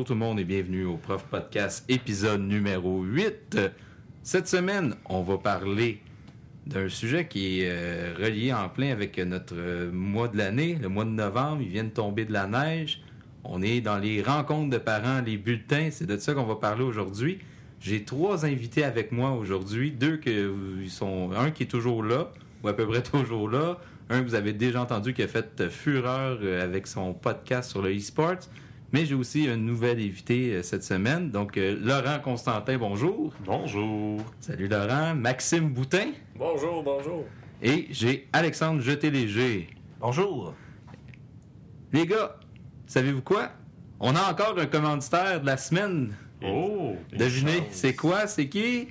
bonjour tout le monde et bienvenue au Prof Podcast épisode numéro 8. Cette semaine, on va parler d'un sujet qui est euh, relié en plein avec notre euh, mois de l'année, le mois de novembre. Il vient de tomber de la neige. On est dans les rencontres de parents, les bulletins. C'est de ça qu'on va parler aujourd'hui. J'ai trois invités avec moi aujourd'hui. Deux que sont, un qui est toujours là, ou à peu près toujours là. Un que vous avez déjà entendu qui a fait fureur euh, avec son podcast sur le e-sport. Mais j'ai aussi un nouvel invité euh, cette semaine. Donc, euh, Laurent Constantin, bonjour. Bonjour. Salut Laurent. Maxime Boutin. Bonjour, bonjour. Et j'ai Alexandre Jeté-Léger. Bonjour. Les gars, savez-vous quoi? On a encore un commanditaire de la semaine. Oh! Devinez, c'est quoi? C'est qui?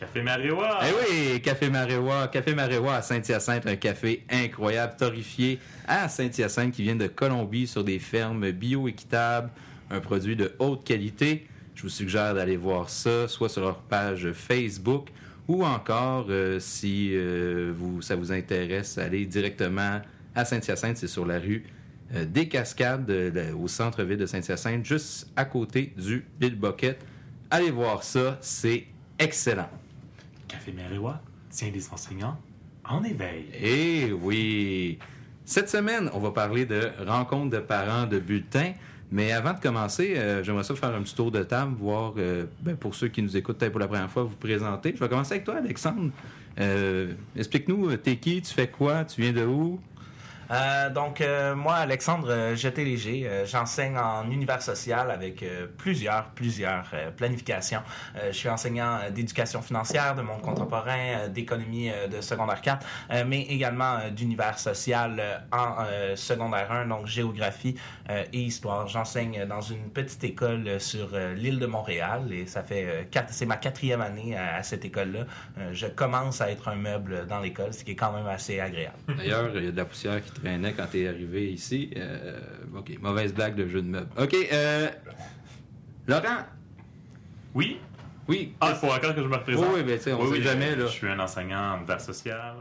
Café Maréwa! Eh oui, Café Maréwa. Café Maréwa à Saint-Hyacinthe, un café incroyable, torréfié à Saint-Hyacinthe qui vient de Colombie sur des fermes bio-équitables, un produit de haute qualité. Je vous suggère d'aller voir ça, soit sur leur page Facebook ou encore, euh, si euh, ça vous intéresse, aller directement à Saint-Hyacinthe, c'est sur la rue euh, des Cascades, au centre-ville de Saint-Hyacinthe, juste à côté du Bill Bucket. Allez voir ça, c'est excellent. Café Maréwa tient des enseignants en éveil. Eh oui! Cette semaine, on va parler de rencontres de parents de bulletins. Mais avant de commencer, euh, j'aimerais ça faire un petit tour de table, voir, euh, ben, pour ceux qui nous écoutent peut-être pour la première fois, vous présenter. Je vais commencer avec toi, Alexandre. Euh, Explique-nous, t'es qui, tu fais quoi, tu viens de où? Euh, donc, euh, moi, Alexandre euh, Jeté-Léger, euh, j'enseigne en univers social avec plusieurs, plusieurs planifications. Je suis enseignant d'éducation financière, de monde contemporain, d'économie de secondaire 4, euh, mais également d'univers social en secondaire 1, donc géographie et histoire. J'enseigne dans une petite école sur l'île de Montréal et ça fait c'est ma quatrième année à, cette école-là. Je commence à être un meuble dans l'école, ce qui est quand même assez agréable. D'ailleurs, il y a de la poussière qui traînait quand t'es arrivé ici. Euh, OK, mauvaise blague de jeu de meubles. OK, euh, Laurent? Oui? Oui. Ah, il faut encore que je me représente? Oui, ben, on Oui, sait oui, jamais, là. Je suis un enseignant en univers social.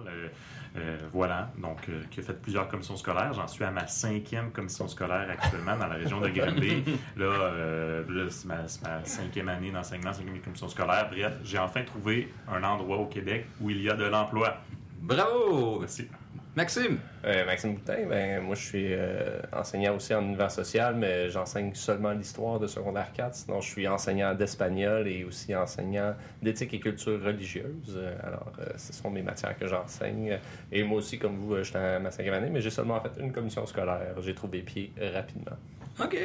euh, voilà, donc euh, qui a fait plusieurs commissions scolaires. J'en suis à ma cinquième commission scolaire actuellement dans la région de Granby. Là, euh, là, c'est ma, c'est ma cinquième année d'enseignement, cinquième commission scolaire. Bref, j'ai enfin trouvé un endroit au Québec où il y a de l'emploi. Bravo! Merci. Maxime? Euh, Maxime Boutin, ben, moi je suis euh, enseignant aussi en univers social, mais j'enseigne seulement l'histoire de secondaire 4. Sinon, je suis enseignant d'espagnol et aussi enseignant d'éthique et culture religieuse. Euh, alors, euh, ce sont mes matières que j'enseigne. Et moi aussi, comme vous, je suis à ma cinquième année, mais j'ai seulement fait une commission scolaire. J'ai trouvé pied rapidement. OK.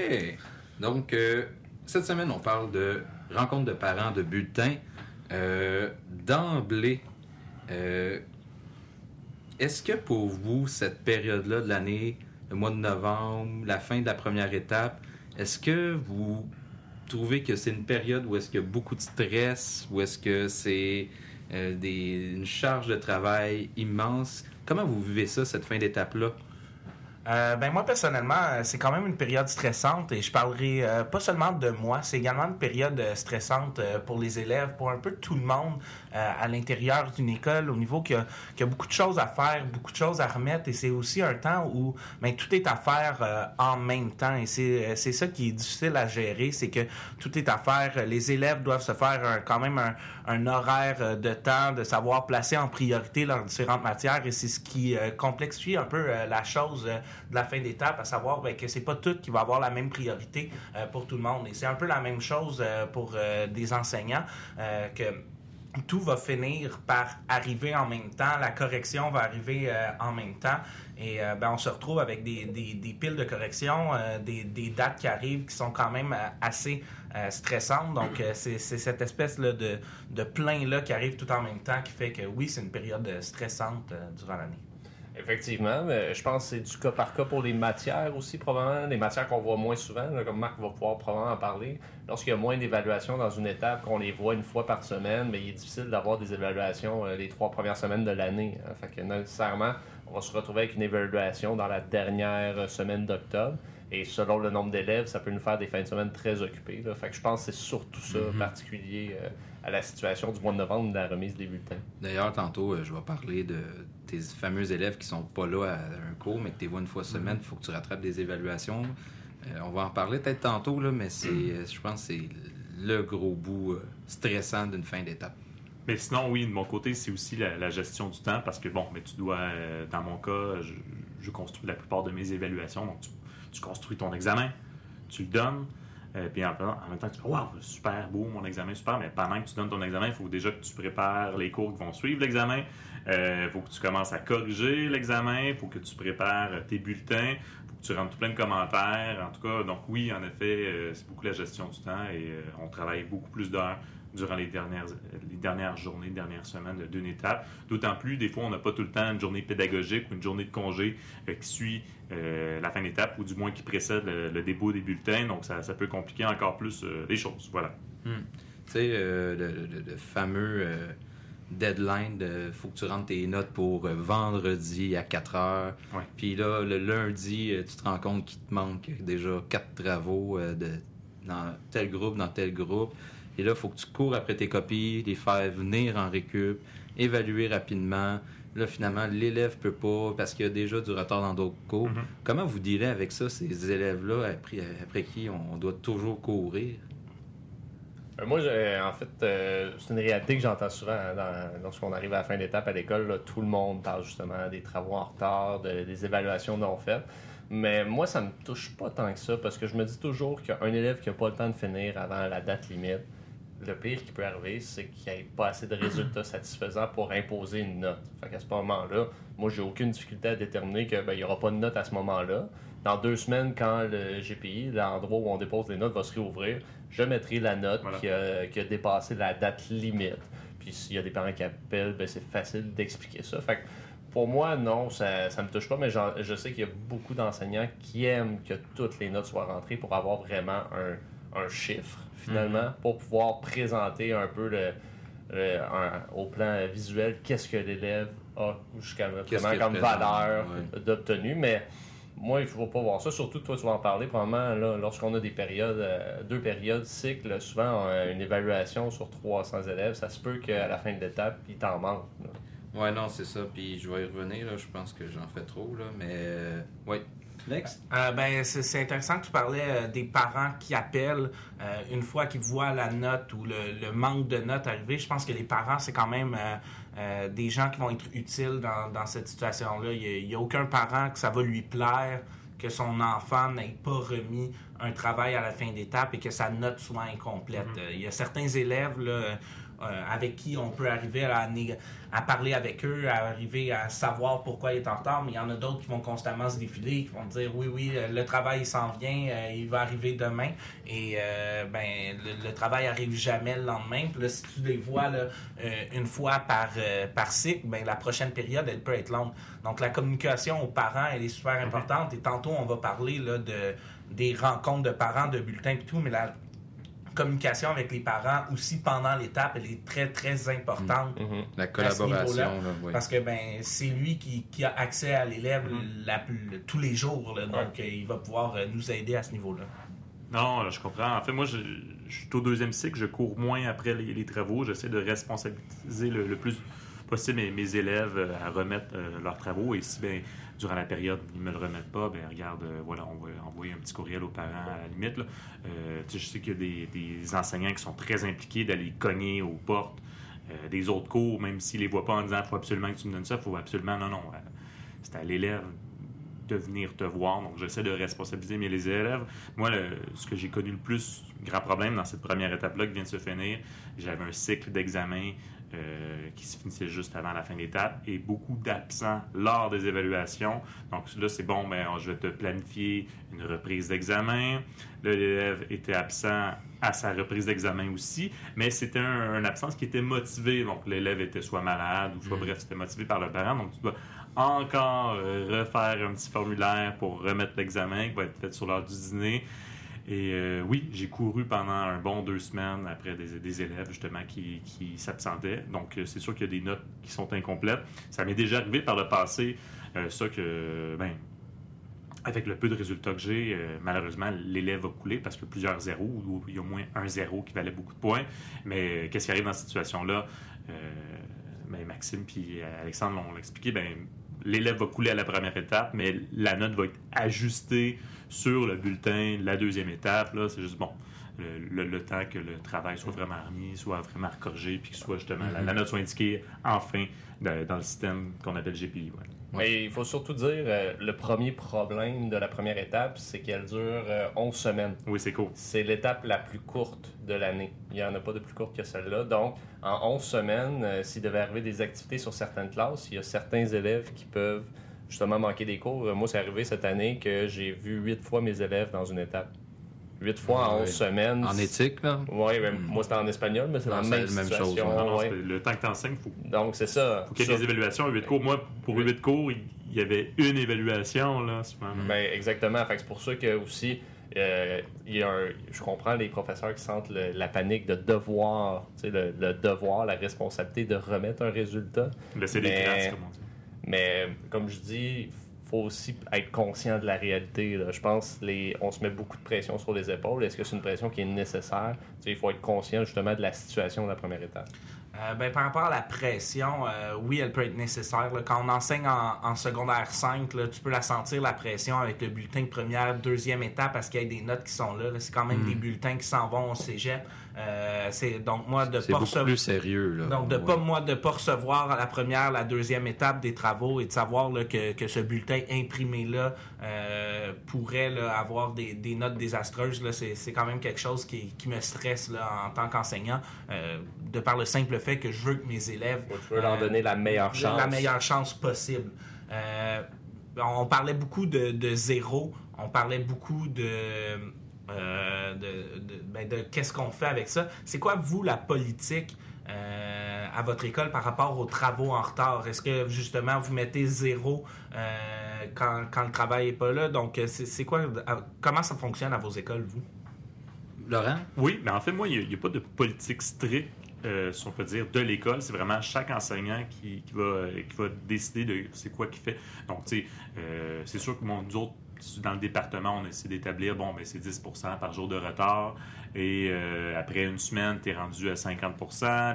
Donc, cette semaine, on parle de rencontre de parents de bulletins. Euh, D'emblée, est-ce que pour vous, cette période-là de l'année, le mois de novembre, la fin de la première étape, est-ce que vous trouvez que c'est une période où est-ce qu'il y a beaucoup de stress, ou est-ce que c'est euh, une charge de travail immense? Comment vous vivez ça, cette fin d'étape-là? Euh, ben moi personnellement, euh, c'est quand même une période stressante et je parlerai euh, pas seulement de moi, c'est également une période stressante pour les élèves, pour un peu tout le monde à l'intérieur d'une école, au niveau qu'il y, a- beaucoup de choses à faire, beaucoup de choses à remettre et c'est aussi un temps où ben, tout est à faire en même temps et c'est ça qui est difficile à gérer, c'est que tout est à faire. Les élèves doivent se faire quand même un, un horaire de temps, de savoir placer en priorité leurs différentes matières et c'est ce qui complexifie un peu la chose de la fin d'étape, à savoir ben, que c'est pas tout qui va avoir la même priorité euh, pour tout le monde. Et c'est un peu la même chose euh, pour euh, des enseignants que tout va finir par arriver en même temps, la correction va arriver en même temps, et ben, on se retrouve avec des, des, piles de correction, des, des dates qui arrivent qui sont quand même assez stressantes. Donc, c'est cette espèce là, de, de plein-là qui arrive tout en même temps qui fait que oui, c'est une période stressante durant l'année. Effectivement, mais je pense que c'est du cas par cas pour les matières aussi, probablement. Les matières qu'on voit moins souvent, là, comme Marc va pouvoir probablement en parler. Lorsqu'il y a moins d'évaluations dans une étape, qu'on les voit une fois par semaine, mais il est difficile d'avoir des évaluations euh, les trois premières semaines de l'année. hein. Fait que nécessairement, on va se retrouver avec une évaluation dans la dernière semaine d'octobre. Et selon le nombre d'élèves, ça peut nous faire des fins de semaine très occupées. là. Fait que je pense que c'est surtout ça, particulier euh, à la situation du mois de novembre de la remise des bulletins. D'ailleurs, tantôt, euh, je vais parler de tes fameux élèves qui sont pas là à un cours, mais que tu les vois une fois semaine. Il faut que tu rattrapes des évaluations. Euh, on va en parler peut-être tantôt, là, mais c'est, euh, je pense que c'est le gros bout stressant d'une fin d'étape. Mais sinon, oui, de mon côté, c'est aussi la, la gestion du temps parce que, bon, mais tu dois, euh, dans mon cas, je, je construis la plupart de mes évaluations. Donc, tu, tu construis ton examen, tu le donnes, euh, puis en, même temps, tu dis, waouh, super beau mon examen, super. Mais pendant que tu donnes ton examen, il faut déjà que tu prépares les cours qui vont suivre l'examen. Il faut que tu commences à corriger l'examen, il faut que tu prépares euh, tes bulletins, il faut que tu rentres plein de commentaires. En tout cas, donc oui, en effet, euh, c'est beaucoup la gestion du temps et euh, on travaille beaucoup plus d'heures durant les dernières, les dernières journées, dernières semaines d'une étape. D'autant plus, des fois, on n'a pas tout le temps une journée pédagogique ou une journée de congé euh, qui suit euh, la fin d'étape ou du moins qui précède le, le dépôt des bulletins. Donc, ça, ça peut compliquer encore plus euh, les choses. Voilà. Tu sais, le, le- le fameux deadline de faut que tu rentres tes notes pour vendredi à 4 heures. Ouais. Puis là, le lundi, tu te rends compte qu'il te manque déjà quatre travaux de, dans tel groupe, dans tel groupe. Et là, il faut que tu cours après tes copies, les faire venir en récup, évaluer rapidement. Là, finalement, l'élève peut pas parce qu'il y a déjà du retard dans d'autres cours. Mhm. Comment vous dealez avec ça, ces élèves-là, après, après qui on doit toujours courir? Euh, Moi, j'ai- en fait, euh, c'est une réalité que j'entends souvent hein, lorsqu'on arrive à la fin d'étape à l'école. Tout le monde parle justement des travaux en retard, de- des évaluations non faites. Mais moi, ça me touche pas tant que ça parce que je me dis toujours qu'un élève qui n'a pas le temps de finir avant la date limite, le pire qui peut arriver, c'est qu'il n'y ait pas assez de résultats satisfaisants pour imposer une note. Fait qu'à ce moment-là, moi, j'ai aucune difficulté à déterminer qu'il n'y aura pas de note à ce moment-là. Dans deux semaines, quand le GPI, l'endroit où on dépose les notes, va se réouvrir, je mettrai la note Voilà. qui, a, qui a dépassé la date limite. Puis s'il y a des parents qui appellent, ben, c'est facile d'expliquer ça. Fait que pour moi, non, ça ne me touche pas, mais je sais qu'il y a beaucoup d'enseignants qui aiment que toutes les notes soient rentrées pour avoir vraiment un, un chiffre, finalement, pour pouvoir présenter un peu le, le- un- au plan visuel qu'est-ce que l'élève a jusqu'à qu'il comme valeur ouais. d'obtenu. Mais moi, il ne faut pas voir ça. Surtout, toi, tu vas en parler. Probablement, là, lorsqu'on a des périodes, euh, deux périodes cycles, souvent, on une évaluation sur 300 élèves. Ça se peut qu'à la fin de l'étape, il t'en manque. là. Ouais, non, c'est ça. Puis je vais y revenir, là. Je pense que j'en fais trop, là. Mais, euh, ouais. Euh, ben, c'est intéressant que tu parlais euh, des parents qui appellent euh, une fois qu'ils voient la note ou le, le manque de notes arriver. Je pense que les parents, c'est quand même des gens qui vont être utiles dans, dans cette situation-là. Il n'y a, aucun parent que ça va lui plaire que son enfant n'ait pas remis un travail à la fin d'étape et que sa note soit incomplète. Euh, il y a certains élèves là, avec qui on peut arriver à, à parler avec eux, à arriver à savoir pourquoi il est en retard, mais il y en a d'autres qui vont constamment se défiler, qui vont dire oui, oui, euh, le travail il s'en vient, euh, il va arriver demain, et euh, ben le, le travail arrive jamais le lendemain. Puis là, si tu les vois là, euh, une fois par, euh, par cycle, ben la prochaine période, elle peut être longue. Donc la communication aux parents, elle est super importante, et tantôt on va parler là, de, des rencontres de parents, de bulletins et tout, mais la communication avec les parents aussi pendant l'étape, elle est très, très importante. Mhm. La À ce collaboration, là. Parce que ben c'est lui qui, qui a accès à l'élève Mhm. la- le- tous les jours. là. donc euh, il va pouvoir euh, nous aider à ce niveau-là. Non, je comprends. En fait, moi, je, je suis au deuxième cycle, je cours moins après les, les travaux. J'essaie de responsabiliser le, le plus possible mes, mes élèves euh, à remettre euh, leurs travaux. Et si, ben, durant la période, ils ne me le remettent pas, ben regarde, euh, voilà, on va envoyer un petit courriel aux parents à la limite. là. Je sais qu'il y a des, des enseignants qui sont très impliqués d'aller cogner aux portes des autres cours, même s'ils ne les voient pas en disant il faut absolument que tu me donnes ça, il faut absolument. Non, non. c'est à l'élève de venir te voir. Donc, j'essaie de responsabiliser mes les élèves. Moi, ce que j'ai connu le plus, grand problème dans cette première étape-là qui vient de se finir, j'avais un cycle d'examen euh, qui se finissait juste avant la fin de l'étape et beaucoup d'absents lors des évaluations. Donc là, c'est bon, mais je vais te planifier une reprise d'examen. L'élève était absent à sa reprise d'examen aussi, mais c'était un, une absence qui était motivée. Donc l'élève était soit malade ou soit, Mm. bref, c'était motivé par le parent. Donc tu dois encore euh, refaire un petit formulaire pour remettre l'examen qui va être fait sur l'heure du dîner. Et euh, oui, j'ai couru pendant un bon deux semaines après des, élèves justement qui, qui s'absentaient. Donc euh, c'est sûr qu'il y a des notes qui sont incomplètes. Ça m'est déjà arrivé par le passé, euh, ça que, ben, avec le peu de résultats que j'ai, malheureusement, l'élève a coulé parce que plusieurs zéros, ou il y a au moins un zéro qui valait beaucoup de points. Mais qu'est-ce qui arrive dans cette situation-là? Ben, Maxime puis Alexandre l'ont expliqué, ben, l'élève va couler à la première étape, mais la note va être ajustée sur le bulletin, la deuxième étape. Là, c'est juste bon. Le, le- le temps que le travail soit vraiment remis, soit vraiment corrigé, puis que soit justement la, la note soit indiquée enfin dans, dans le système qu'on appelle GPI. ouais. Mais il faut surtout dire, euh, le premier problème de la première étape, c'est qu'elle dure euh, 11 semaines. Oui, c'est cool. C'est l'étape la plus courte de l'année. Il n'y en a pas de plus courte que celle-là. Donc, en 11 semaines, euh, s'il devait arriver des activités sur certaines classes, il y a certains élèves qui peuvent justement manquer des cours. Moi, c'est arrivé cette année que j'ai vu 8 fois mes élèves dans une étape. 8 fois en Ouais. 11 semaines. En éthique, là? Oui, moi c'était en espagnol, mais c'est la c'est même, la même chose, ouais. Non, non, ouais. le temps que tu enseignes, il faut, Donc, c'est ça. faut qu'il y ait des évaluations. 8 cours. Moi, pour 8 cours, il y avait une évaluation. Là, souvent. Ben, exactement. Fait que c'est pour ça que aussi, euh, il y a un- je comprends les professeurs qui sentent le- la panique de devoir, tu sais, le, le devoir, la responsabilité de remettre un résultat. Laisser des Mais- traces, comme on dit. Mais comme je dis, faut aussi être conscient de la réalité. là. Je pense les, on se met beaucoup de pression sur les épaules. Est-ce que c'est une pression qui est nécessaire? Tu sais, il faut être conscient justement de la situation de la première étape. Euh, ben, par rapport à la pression, euh, oui, elle peut être nécessaire. là. Quand on enseigne en, en secondaire 5, là, tu peux la sentir, la pression, avec le bulletin de première, deuxième étape, parce qu'il y a des notes qui sont là. C'est quand même Mm. des bulletins qui s'en vont au cégep. Euh, c'est donc moi de pas beaucoup plus sérieux, là. donc, de Ouais. pas, moi, de pas recevoir à la première, la deuxième étape des travaux et de savoir là, que, que ce bulletin imprimé-là euh, pourrait là, avoir des, des notes désastreuses, là, c'est, c'est quand même quelque chose qui, qui me stresse là, en tant qu'enseignant, euh, de par le simple fait que je veux que mes élèves Tu veux leur donner la meilleure chance. la meilleure chance possible. Euh, on parlait beaucoup de, de zéro, on parlait beaucoup de, euh, de, de- ben, de qu'est-ce qu'on fait avec ça. C'est quoi, vous, la politique euh, à votre école par rapport aux travaux en retard? Est-ce que, justement, vous mettez zéro euh, quand, quand le travail n'est pas là? Donc, c'est c'est quoi, comment ça fonctionne à vos écoles, vous? Laurent? Oui, mais en fait, moi, il n'y a, pas de politique stricte, euh, si on peut dire, de l'école. C'est vraiment chaque enseignant qui, qui va, qui va décider de c'est quoi qu'il fait. Donc, tu sais, euh, c'est sûr que mon, nous autres, dans le département, on essaie d'établir, bon, ben, c'est 10 par jour de retard. Et euh, après une semaine, tu es rendu à 50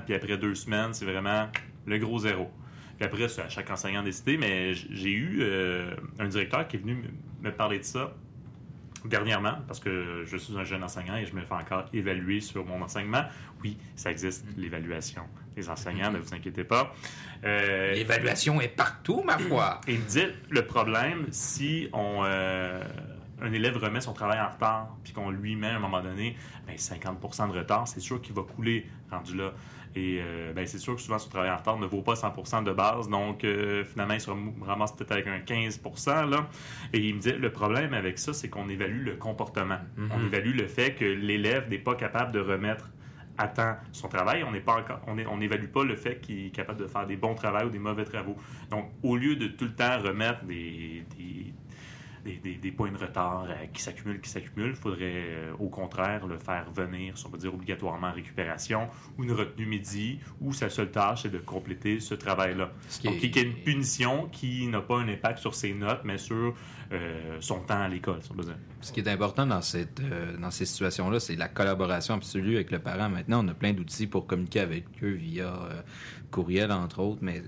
Puis après deux semaines, c'est vraiment le gros zéro. Puis après, c'est à chaque enseignant de décider. Mais j'ai eu euh, un directeur qui est venu me parler de ça dernièrement, parce que je suis un jeune enseignant et je me fais encore évaluer sur mon enseignement. Oui, ça existe, l'évaluation des enseignants, ne vous inquiétez pas. Euh, L'évaluation est partout, ma foi. et il me dit, le problème, si on, euh, un élève remet son travail en retard, puis qu'on lui met à un moment donné ben, 50% de retard, c'est sûr qu'il va couler rendu là. Et euh, ben, c'est sûr que souvent, son travail en retard ne vaut pas 100 de base, donc euh, finalement, il se ramasse peut-être avec un 15 là. Et il me dit, le problème avec ça, c'est qu'on évalue le comportement. On évalue le fait que l'élève n'est pas capable de remettre à temps son travail. On n'est pas encore, on n'évalue pas le fait qu'il est capable de faire des bons travaux ou des mauvais travaux. Donc, au lieu de tout le temps remettre des, des, des, des- des points de retard euh, qui s'accumulent, qui s'accumulent, il faudrait euh, au contraire le faire venir, si on peut dire obligatoirement en récupération ou une retenue midi, où sa seule tâche est de compléter ce travail-là. Qui Donc, est- qu'il y ait une punition qui n'a pas un impact sur ses notes, mais sur euh, son temps à l'école, si. Ce qui est important euh, dans ces situations-là, c'est la collaboration absolue avec le parent. Maintenant, on a plein d'outils pour communiquer avec eux via euh, courriel, entre autres, mais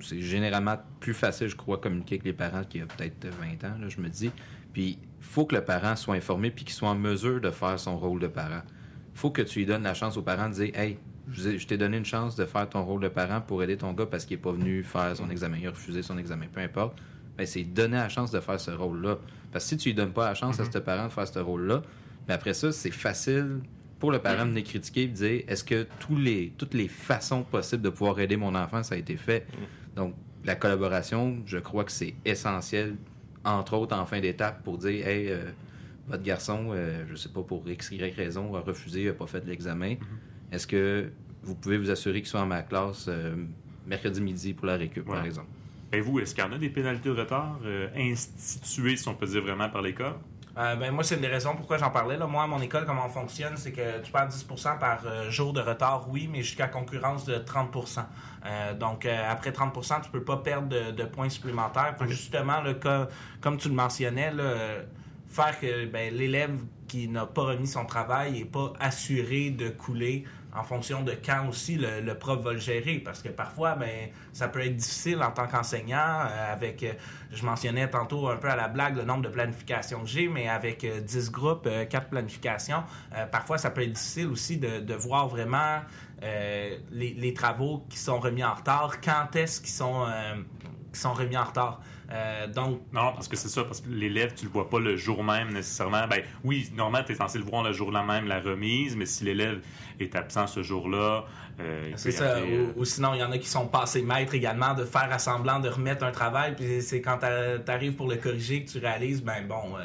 c'est généralement plus facile, je crois, communiquer avec les parents qu'il y a peut-être 20 ans, là, je me dis. Puis, faut que le parent soit informé puis qu'il soit en mesure de faire son rôle de parent. Faut que tu lui donnes la chance aux parents de dire Hey, je t'ai donné une chance de faire ton rôle de parent pour aider ton gars parce qu'il n'est pas venu faire son examen, il a refusé son examen, peu importe. Ben, c'est donner la chance de faire ce rôle-là. Parce que si tu lui donnes pas la chance à ce parent de faire ce rôle-là, ben après ça, c'est facile pour le parent de venir critiquer et de dire est-ce que tous les, toutes les façons possibles de pouvoir aider mon enfant, ça a été fait? Donc, la collaboration, je crois que c'est essentiel, entre autres en fin d'étape, pour dire hey, euh, votre garçon, euh, je sais pas, pour X, Y raison, a refusé, n'a pas fait l'examen. Est-ce que vous pouvez vous assurer qu'il soit en ma classe euh, mercredi midi pour la récup, par exemple? Et vous, est-ce qu'il y en a des pénalités de retard euh, instituées, si on peut dire vraiment, par l'école? Euh, ben, moi, c'est une des raisons pourquoi j'en parlais. Là. Moi, à mon école, comment on fonctionne, c'est que tu perds 10% par euh, jour de retard, oui, mais jusqu'à concurrence de 30% Euh, Donc, après 30% tu peux pas perdre de, de points supplémentaires. Justement, là, co- comme tu le mentionnais, là, faire que ben, l'élève qui n'a pas remis son travail n'est pas assuré de couler en fonction de quand aussi le, prof va le gérer. Parce que parfois, ben, ça peut être difficile en tant qu'enseignant. Euh, avec, euh, je mentionnais tantôt un peu à la blague le nombre de planifications que j'ai, mais avec euh, 10 groupes, 4 planifications, parfois ça peut être difficile aussi de, voir vraiment les, travaux qui sont remis en retard, quand est-ce qu'ils sont, qui sont remis en retard? Euh, donc... Non, parce que c'est ça, parce que l'élève, tu le vois pas le jour même nécessairement. Ben, oui, normalement, tu es censé le voir le jour là même, la remise, mais si l'élève est absent ce jour-là. Euh, c'est ça. Euh, ou, sinon, il y en a qui sont passés maîtres également de faire assemblant de remettre un travail, puis c'est quand tu arrives pour le corriger que tu réalises, ben bon.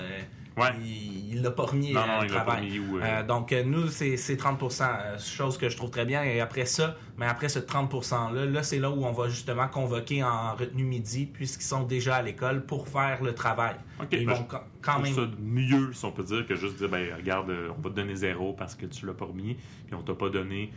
Ouais. Il l'a pas remis non, non, il travail. Pas euh, donc, euh, nous, c'est 30 euh, chose que je trouve très bien. Et après ça, mais après ce 30 %-là, là, c'est là où on va justement convoquer en retenue midi, puisqu'ils sont déjà à l'école pour faire le travail. Ils ben, vont quand même. ça mieux, si on peut dire, que juste dire, ben, regarde, on va te donner zéro parce que tu l'as pas remis, puis on t'a pas donné.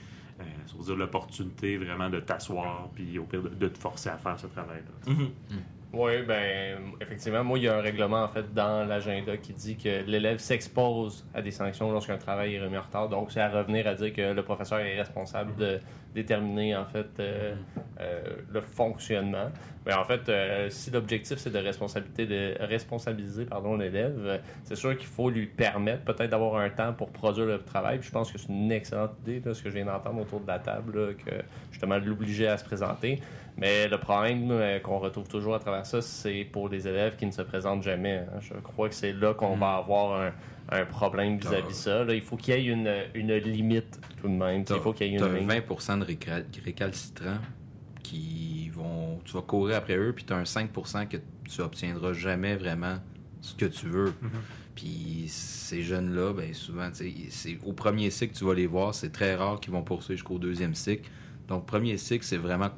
dire l'opportunité vraiment de t'asseoir, puis au pire de, te forcer à faire ce travail-là. Mm-hmm. Mm. Oui, ben effectivement, moi, il y a un règlement en fait dans l'agenda qui dit que l'élève s'expose à des sanctions lorsqu'un travail est remis en retard. Donc, c'est à revenir à dire que le professeur est responsable de déterminer en fait euh, euh, le fonctionnement. Mais en fait, euh, si l'objectif c'est de responsabilité de responsabiliser pardon l'élève, c'est sûr qu'il faut lui permettre peut-être d'avoir un temps pour produire le travail. Puis je pense que c'est une excellente idée ce que je viens d'entendre autour de la table, que justement l'obliger à se présenter. Mais le problème qu'on retrouve toujours à travers ça, c'est pour les élèves qui ne se présentent jamais. Hein. Je crois que c'est là qu'on va hmm. avoir un, problème vis-à-vis de ça. il faut qu'il y ait une, une, limite tout de même. Il faut qu'il y ait une 20 de récalcitrants qui vont. Tu vas courir après eux, puis tu as un 5% que tu obtiendras jamais vraiment ce que tu veux. Mm-hmm. Puis ces jeunes-là, ben souvent, c'est au premier cycle tu vas les voir. C'est très rare qu'ils vont poursuivre jusqu'au deuxième cycle. Donc, premier cycle, c'est vraiment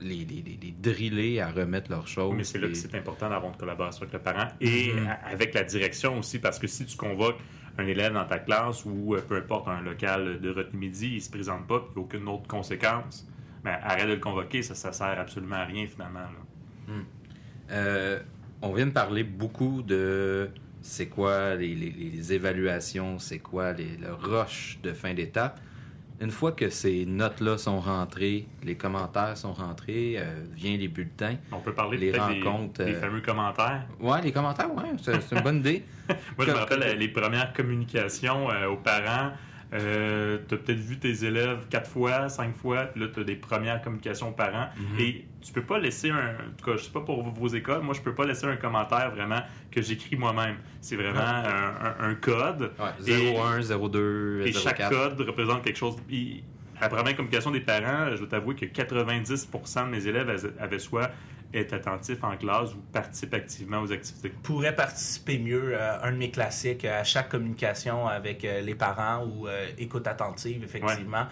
les, les, driller à remettre leurs choses. mais c'est là que c'est important d'avoir une collaboration avec le parent et mhm. avec la direction aussi, parce que si tu convoques un élève dans ta classe ou euh, peu importe un local de retenue midi, il se présente pas, puis aucune autre conséquence, mais ben, arrête de le convoquer, ça, ça sert absolument à rien finalement. Hmm. Euh, on vient de parler beaucoup de c'est quoi les, évaluations, c'est quoi les, le rush de fin d'étape une fois que ces notes-là sont rentrées, les commentaires sont rentrés, euh, vient les bulletins. On peut parler les rencontres. Des, euh, fameux commentaires? Oui, les commentaires, oui, c'est une bonne idée. Moi, je me rappelle les premières communications euh, aux parents. Euh, tu as peut-être vu tes élèves quatre fois, cinq fois, puis là, tu as des premières communications aux parents. Mhm. Et tu peux pas laisser un. En tout cas, je sais pas pour vos écoles, moi, je peux pas laisser un commentaire vraiment que j'écris moi-même. C'est vraiment un, code. Ouais, 01, 02, Et chaque code représente quelque chose. la première communication des parents, je dois t'avouer que 90% de mes élèves avaient soit est attentif en classe ou participe activement aux activités? Pourrait participer mieux. Euh, un de mes classiques, à chaque communication avec euh, les parents ou euh, écoute attentive, effectivement.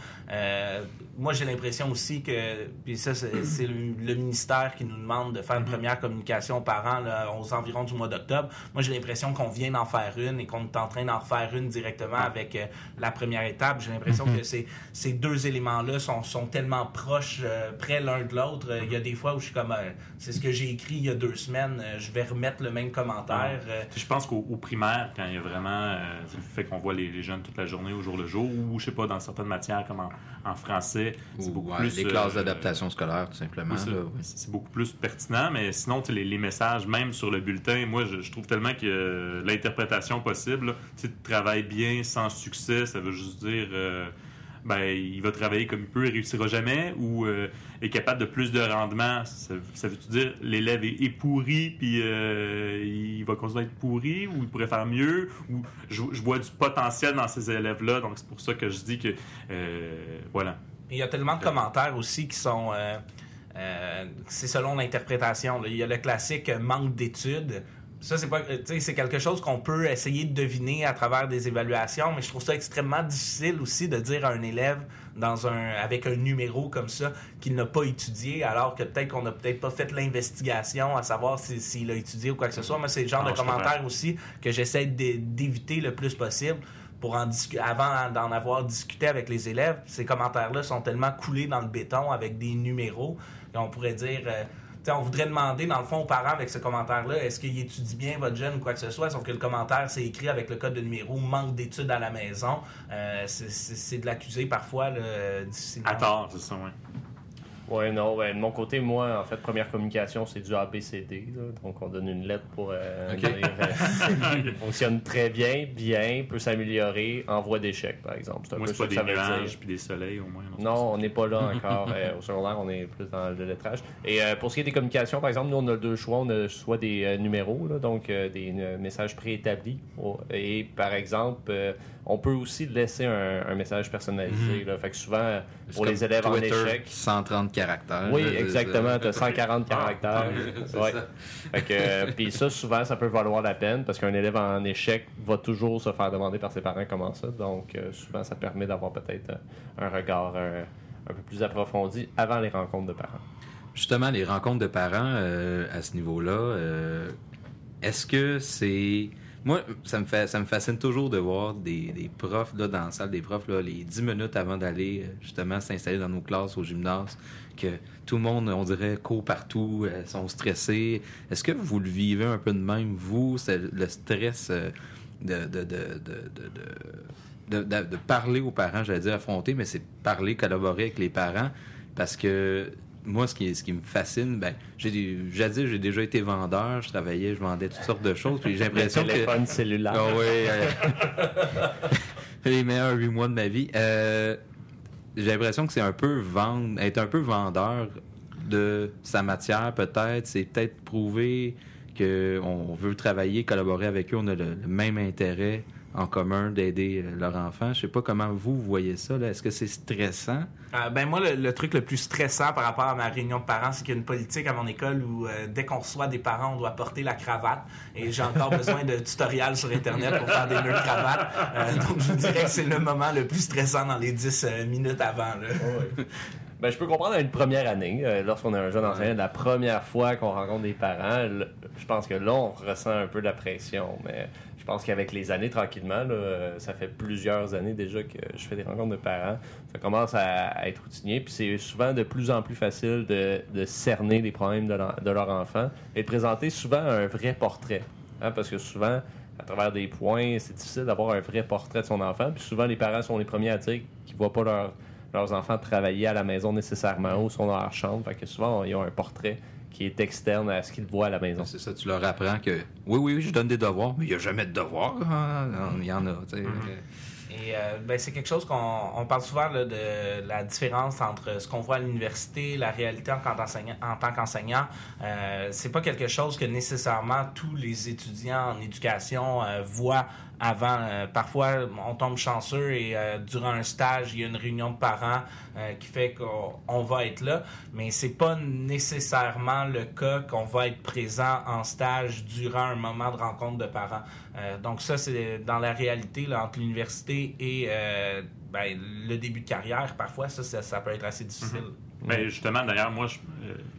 moi, j'ai l'impression aussi que, puis ça, c'est le, ministère qui nous demande de faire une mm-hmm. première communication aux parents là, aux environs du mois d'octobre. Moi, j'ai l'impression qu'on vient d'en faire une et qu'on est en train d'en refaire une directement avec la première étape. J'ai l'impression mm-hmm. que ces, ces deux éléments-là sont, sont tellement proches, près l'un de l'autre. Il y a des fois où je suis comme c'est ce que j'ai écrit il y a deux semaines. Euh, je vais remettre le même commentaire. Euh. Je pense qu'au primaire, quand il y a vraiment euh, le fait qu'on voit les, jeunes toute la journée au jour le jour, ou je sais pas, dans certaines matières comme en, français, c'est beaucoup plus. Les classes d'adaptation scolaire, tout simplement. c'est beaucoup plus pertinent, mais sinon, les, les, messages, même sur le bulletin, moi, je, trouve tellement que l'interprétation possible, tu travailles bien sans succès, ça veut juste dire ben, il va travailler comme il peut, il réussira jamais, ou euh, est capable de plus de rendement. Ça, veut-tu dire l'élève est, pourri, puis euh, il va continuer à être pourri, ou il pourrait faire mieux, ou je, vois du potentiel dans ces élèves-là, donc c'est pour ça que je dis que, euh, voilà. Il y a tellement de commentaires aussi qui sont... c'est selon l'interprétation. Il y a le classique manque d'études ça, c'est pas, c'est quelque chose qu'on peut essayer de deviner à travers des évaluations, mais je trouve ça extrêmement difficile aussi de dire à un élève dans un, avec un numéro comme ça qu'il n'a pas étudié, alors que peut-être qu'on n'a peut-être pas fait l'investigation à savoir s'il a étudié ou quoi que ce soit. Moi, c'est le genre de commentaires aussi que j'essaie d'éviter le plus possible pour en avant d'en avoir discuté avec les élèves. Ces commentaires-là sont tellement coulés dans le béton avec des numéros. on pourrait dire, euh, on voudrait demander, dans le fond, aux parents avec ce commentaire-là, est-ce qu'il étudie bien votre jeune ou quoi que ce soit, sauf que le commentaire, c'est écrit avec le code de numéro, manque d'études à la maison. Euh, c'est- de l'accuser parfois, là, difficilement. À c'est ça, oui. Ouais, non, ouais, de mon côté, moi, en fait, première communication, c'est du ABCD. là. donc, on donne une lettre pour euh, dire, euh, fonctionne très bien, bien, peut s'améliorer, envoi d'échec, par exemple. C'est un Moi, peu ça pas que des ça veut nuages puis des soleils, au moins. Non, on n'est pas là encore. euh, au secondaire, on est plus dans le lettrage. Et euh, pour ce qui est des communications, par exemple, nous, on a deux choix. On a soit des numéros, là, donc des messages préétablis. Oh, Et par exemple, on peut aussi laisser un, un message personnalisé. là. Fait que souvent, pour les élèves en échec. 130 caractères. Oui, exactement. Tu as 140 caractères. Ouais. ça. Fait que, euh, puis ça, souvent, ça peut valoir la peine parce qu'un élève en échec va toujours se faire demander par ses parents comment ça. Donc, euh, souvent, ça permet d'avoir peut-être euh, un regard euh, un peu plus approfondi avant les rencontres de parents. Justement, les rencontres de parents à ce niveau-là, est-ce que c'est. Moi, ça me, fait, ça me fascine toujours de voir des, profs là, dans la salle des profs, là, les 10 minutes avant d'aller euh, justement s'installer dans nos classes au gymnase, que tout le monde, on dirait, court partout, euh, sont stressés. Est-ce que vous le vivez un peu de même, vous, le stress euh, de, de- de- de parler aux parents, j'allais dire affronter, mais c'est parler, collaborer avec les parents, parce que moi, ce qui, ce qui me fascine, ben, j'ai jadis, j'ai déjà été vendeur, je travaillais, je vendais toutes sortes de choses, puis j'ai l'impression que... téléphone cellulaire. Ah oui, euh, les meilleurs huit mois de ma vie. Euh, j'ai l'impression que c'est un peu vendre, être un peu vendeur de sa matière, peut-être. C'est peut-être prouver qu'on veut travailler, collaborer avec eux, on a le, le même intérêt en commun d'aider euh, leur enfant. Je sais pas comment vous, voyez ça. là. Est-ce que c'est stressant? Euh, ben moi, le, le truc le plus stressant par rapport à ma réunion de parents, c'est qu'il y a une politique à mon école où euh, dès qu'on reçoit des parents, on doit porter la cravate. Et j'ai encore besoin de tutoriels sur Internet pour faire des nœuds de cravate. Euh, donc, je vous dirais que c'est le moment le plus stressant dans les 10 euh, minutes avant. Là. Ben, je peux comprendre à une première année, euh, lorsqu'on est un jeune enseignant, la première fois qu'on rencontre des parents, le- je pense que là, on ressent un peu de la pression. Mais pense qu'avec les années, tranquillement, euh, ça fait plusieurs années déjà que je fais des rencontres de parents. Ça commence à, être routinier. Puis c'est souvent de plus en plus facile de, cerner les problèmes de, leur- enfant et de présenter souvent un vrai portrait. Hein, parce que souvent, à travers des points, c'est difficile d'avoir un vrai portrait de son enfant. Puis souvent, les parents sont les premiers à dire qu'ils ne voient pas leur, leurs enfants travailler à la maison nécessairement ou sont dans leur chambre. Fait que souvent, ils ont un portrait qui est externe à ce qu'ils voient à la maison. C'est ça, tu leur apprends que oui, oui, oui, je donne des devoirs, mais il n'y a jamais de devoirs. Ah, Il y en a. tu sais. Et euh, ben, c'est quelque chose qu'on on parle souvent là, de la différence entre ce qu'on voit à l'université, la réalité en tant qu'enseignant. En tant qu'enseignant. Euh, c'est pas quelque chose que nécessairement tous les étudiants en éducation euh, voient avant. Euh, parfois, on tombe chanceux et euh, durant un stage, il y a une réunion de parents euh, qui fait qu'on on va être là, mais c'est pas nécessairement le cas qu'on va être présent en stage durant un moment de rencontre de parents. Donc ça, c'est dans la réalité entre l'université et ben, le début de carrière. Parfois, ça, ça, peut être assez difficile. Ben, justement, d'ailleurs, moi,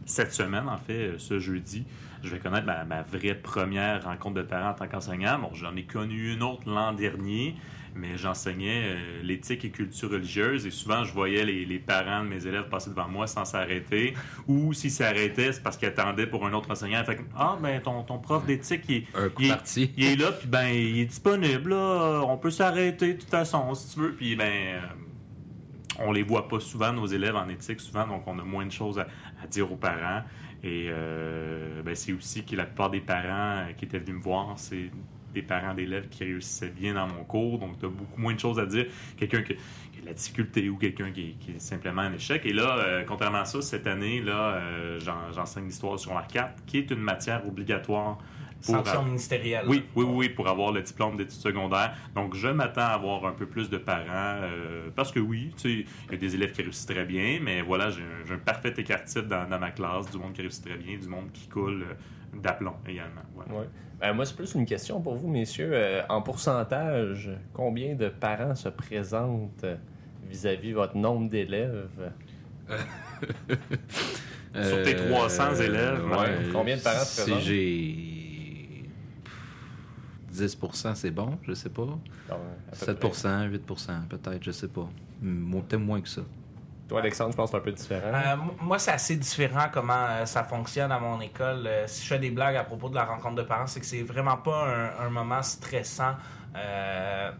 cette semaine, en fait, ce jeudi, je vais connaître ma, ma vraie première rencontre de parents en tant qu'enseignant. Bon, j'en ai connu une autre l'an dernier, mais j'enseignais euh, l'éthique et culture religieuse et souvent, je voyais les, les parents de mes élèves passer devant moi sans s'arrêter. Ou s'ils s'arrêtaient, c'est parce qu'ils attendaient pour un autre enseignant. Fait que, ah, ben, ton, ton prof d'éthique, il, il est- parti. il est là, puis ben, il est disponible, là. On peut s'arrêter de toute façon, si tu veux. Puis ben, euh, on les voit pas souvent, nos élèves en éthique, souvent, donc on a moins de choses à, à dire aux parents. Et euh, ben, c'est aussi que la plupart des parents euh, qui étaient venus me voir, c'est des parents d'élèves qui réussissaient bien dans mon cours, donc tu as beaucoup moins de choses à dire. Quelqu'un qui, a de la difficulté ou quelqu'un qui, est simplement un échec. Et là, euh, contrairement à ça, cette année, là, j'en- j'enseigne l'histoire sur la 4, qui est une matière obligatoire Sanction ministérielle. oui, oui, oui, oui, pour avoir le diplôme d'études secondaires. Donc, je m'attends à avoir un peu plus de parents euh, parce que oui, tu sais, il y a des élèves qui réussissent très bien, mais voilà, j'ai un, parfait écart type dans, dans ma classe, du monde qui réussit très bien, du monde qui coule euh, d'aplomb également. Voilà. Ouais. Ben, moi, c'est plus une question pour vous, messieurs. Euh, en pourcentage, combien de parents se présentent vis-à-vis votre nombre d'élèves? Sur tes 300 élèves, ouais, combien de parents se Si présentent? J'ai 10 c'est bon, je sais pas. Donc, à peu 7 près. 8% peut-être, je sais pas. Peut-être moins que ça. Toi, Alexandre, je pense que c'est un peu différent. Euh, moi, c'est assez différent comment euh, ça fonctionne à mon école. Euh, si je fais des blagues à propos de la rencontre de parents, c'est que c'est vraiment pas un, un moment stressant. Euh,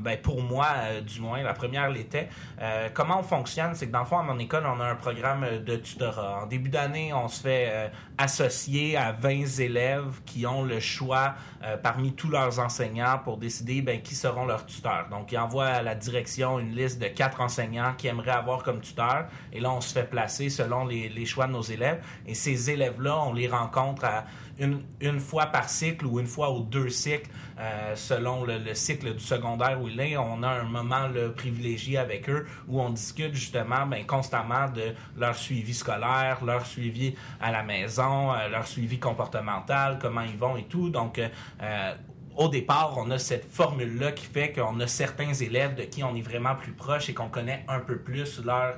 ben, pour moi, euh, du moins, la première l'était. Euh, comment on fonctionne, c'est que dans le fond, à mon école, on a un programme de tutorat. En début d'année, on se fait euh, associer à 20 élèves qui ont le choix euh, parmi tous leurs enseignants pour décider ben, qui seront leurs tuteurs. Donc, ils envoient à la direction une liste de quatre enseignants qui aimeraient avoir comme tuteur. Et là, on se fait placer selon les, les choix de nos élèves. Et ces élèves-là, on les rencontre à une, une fois par cycle ou une fois aux deux cycles, euh, selon le, le cycle du secondaire où il est. On a un moment là, privilégié avec eux où on discute justement ben, constamment de leur suivi scolaire, leur suivi à la maison, euh, leur suivi comportemental, comment ils vont et tout. Donc, euh, au départ, on a cette formule-là qui fait qu'on a certains élèves de qui on est vraiment plus proche et qu'on connaît un peu plus leur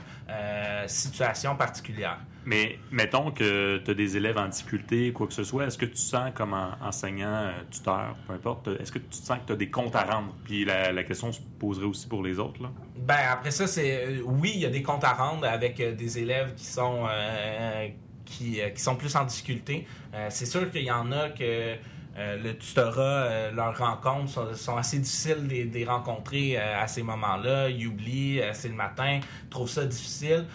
situation particulière. Mais mettons que tu as des élèves en difficulté, quoi que ce soit, est-ce que tu sens comme en- enseignant, euh, tuteur, peu importe, est-ce que tu sens que tu as des comptes à rendre? Puis la, question se poserait aussi pour les autres. Là. Ben après ça, c'est euh, oui, il y a des comptes à rendre avec euh, des élèves qui sont qui, qui sont plus en difficulté. C'est sûr qu'il y en a que le tutorat, euh, leurs rencontres sont, sont assez difficiles de, de rencontrer à ces moments-là. Ils oublient, c'est le matin, trouvent ça difficile.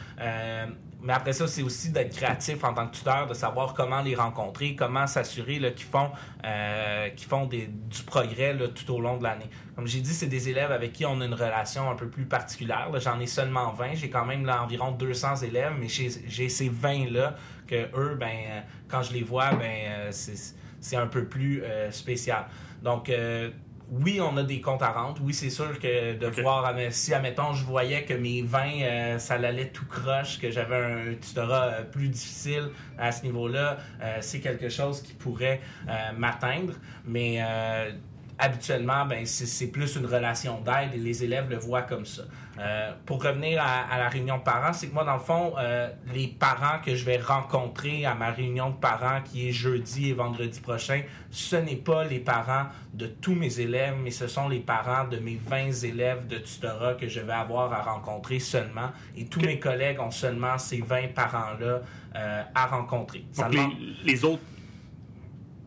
Mais après ça, c'est aussi d'être créatif en tant que tuteur, de savoir comment les rencontrer, comment s'assurer qu'ils font, euh, font du progrès là, tout au long de l'année. Comme j'ai dit, c'est des élèves avec qui on a une relation un peu plus particulière. J'en ai seulement 20. J'ai quand même là, environ 200 élèves, mais j'ai ces 20-là que eux, ben, euh, quand je les vois, ben, euh, c'est c'est un peu plus euh, spécial. Donc, euh, oui, on a des comptes à rendre. Oui, c'est sûr que de voir, si, admettons, je voyais que mes 20, euh, ça l'allait tout croche, que j'avais un tutorat euh, plus difficile à ce niveau-là, euh, c'est quelque chose qui pourrait euh, m'atteindre. Mais euh, habituellement, ben, c'est plus une relation d'aide et les élèves le voient comme ça. Euh, pour revenir à, à la réunion de parents, c'est que moi, dans le fond, euh, les parents que je vais rencontrer à ma réunion de parents qui est jeudi et vendredi prochain, ce n'est pas les parents de tous mes élèves, mais ce sont les parents de mes 20 élèves de tutorat que je vais avoir à rencontrer seulement. Et tous mes collègues ont seulement ces 20 parents-là euh, à rencontrer. Donc les autres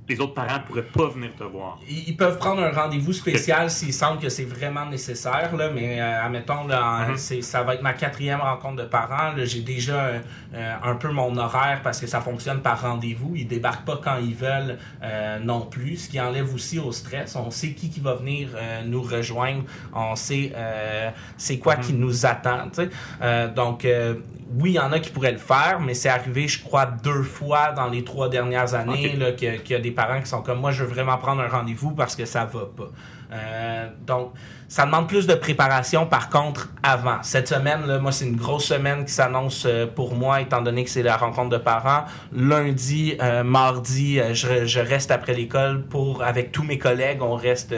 les autres parents pourraient pas venir te voir. Ils peuvent prendre un rendez-vous spécial s'ils sentent que c'est vraiment nécessaire, là, mais euh, admettons, là, c'est, ça va être ma quatrième rencontre de parents. j'ai déjà euh, un peu mon horaire parce que ça fonctionne par rendez-vous. Ils débarquent pas quand ils veulent euh, non plus, ce qui enlève aussi au stress. On sait qui, qui va venir euh, nous rejoindre. On sait euh, c'est quoi qui nous attend. Euh, donc, euh, oui, il y en a qui pourraient le faire, mais c'est arrivé, je crois, deux fois dans les trois dernières années là, que- qu'il y a des parents qui sont comme moi, je veux vraiment prendre un rendez-vous parce que ça va pas. Euh, donc, ça demande plus de préparation, par contre, avant. Cette semaine, là, moi, c'est une grosse semaine qui s'annonce euh, pour moi, étant donné que c'est la rencontre de parents. Lundi, euh, mardi, je, reste après l'école pour, avec tous mes collègues, on reste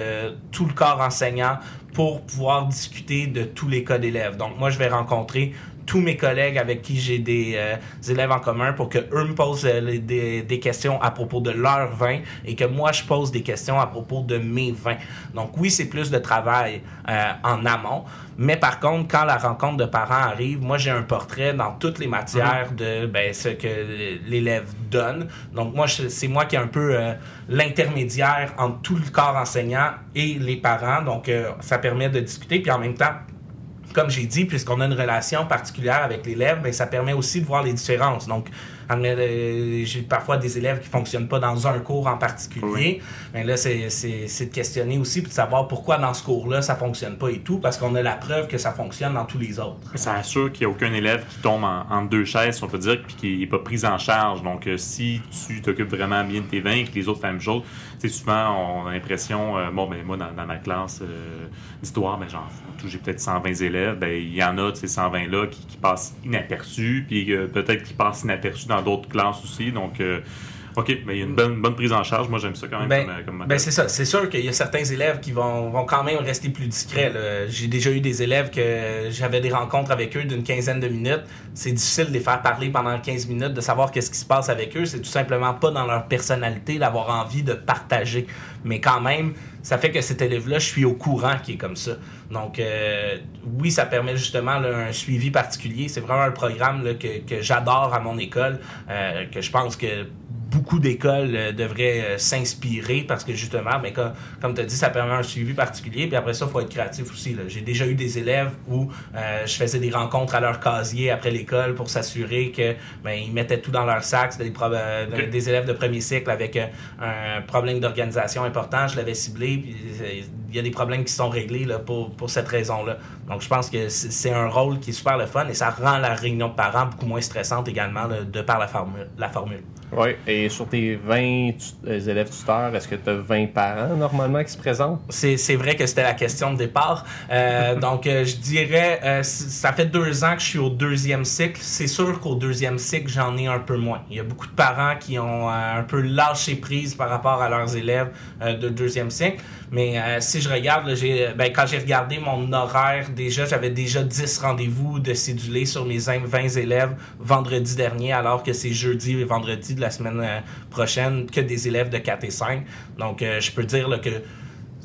tout le corps enseignant pour pouvoir discuter de tous les cas d'élèves. Donc, moi, je vais rencontrer tous mes collègues avec qui j'ai des, euh, des élèves en commun pour que eux me posent euh, des, des questions à propos de leurs vins et que moi je pose des questions à propos de mes vins. Donc oui, c'est plus de travail euh, en amont, mais par contre, quand la rencontre de parents arrive, moi j'ai un portrait dans toutes les matières de ben, ce que l'élève donne. Donc moi, c'est moi qui est un peu euh, l'intermédiaire entre tout le corps enseignant et les parents. Donc euh, ça permet de discuter, puis en même temps, comme j'ai dit, puisqu'on a une relation particulière avec l'élève, ben, ça permet aussi de voir les différences. Donc, euh, j'ai parfois des élèves qui fonctionnent pas dans un cours en particulier. Mais là, c'est, de questionner aussi puis de savoir pourquoi dans ce cours-là, ça fonctionne pas et tout, parce qu'on a la preuve que ça fonctionne dans tous les autres. Ça assure qu'il n'y a aucun élève qui tombe en, deux chaises, on peut dire, puis qui n'est pas pris en charge. Donc, euh, si tu t'occupes vraiment bien de tes vins et que les autres font la même chose, tu sais, souvent, on a l'impression, euh, bon, ben moi, dans, dans ma classe euh, d'histoire, ben, genre, j'ai peut-être 120 élèves, ben, il y en a de ces 120-là qui, qui passent inaperçus, puis euh, peut-être qui passent inaperçus dans d'autres classes aussi. Donc, euh, OK, mais il y a une bonne, bonne prise en charge. Moi, j'aime ça quand même Ben, comme. Ben c'est ça. C'est sûr qu'il y a certains élèves qui vont, vont quand même rester plus discrets. J'ai déjà eu des élèves que j'avais des rencontres avec eux d'une quinzaine de minutes. C'est difficile de les faire parler pendant 15 minutes, de savoir qu'est-ce qui se passe avec eux. C'est tout simplement pas dans leur personnalité d'avoir envie de partager. Mais quand même, ça fait que cet élève-là, je suis au courant qui est comme ça. Donc, euh, oui, ça permet justement un suivi particulier. C'est vraiment un programme que, que j'adore à mon école, euh, que je pense que beaucoup d'écoles euh, devraient euh, s'inspirer parce que justement, mais comme, comme tu as dit, ça permet un suivi particulier. Puis après ça, il faut être créatif aussi. J'ai déjà eu des élèves où euh, je faisais des rencontres à leur casier après l'école pour s'assurer que ben, ils mettaient tout dans leur sac. C'était des, euh, élèves de premier cycle avec un problème d'organisation important. Je l'avais ciblé. Il y a des problèmes qui sont réglés là, pour, pour cette raison-là. Donc je pense que c'est c'est un rôle qui est super le fun et ça rend la réunion de parents beaucoup moins stressante également là, de par la formule. La formule. Oui, et sur tes 20 tu- euh, élèves tuteurs, est-ce que tu as 20 parents normalement qui se présentent? C'est c'est vrai que c'était la question de départ. Euh, donc, euh, je dirais, ça fait deux ans que je suis au deuxième cycle. C'est sûr qu'au deuxième cycle, j'en ai un peu moins. Il y a beaucoup de parents qui ont un peu lâché prise par rapport à leurs élèves de deuxième cycle. Mais euh, si je regarde, là, ben, quand j'ai regardé mon horaire, déjà, j'avais déjà 10 rendez-vous de cédulés sur mes 20 élèves vendredi dernier, alors que c'est jeudi et vendredi de la semaine euh, prochaine que des élèves de 4 et 5. Donc, euh, je peux dire là, que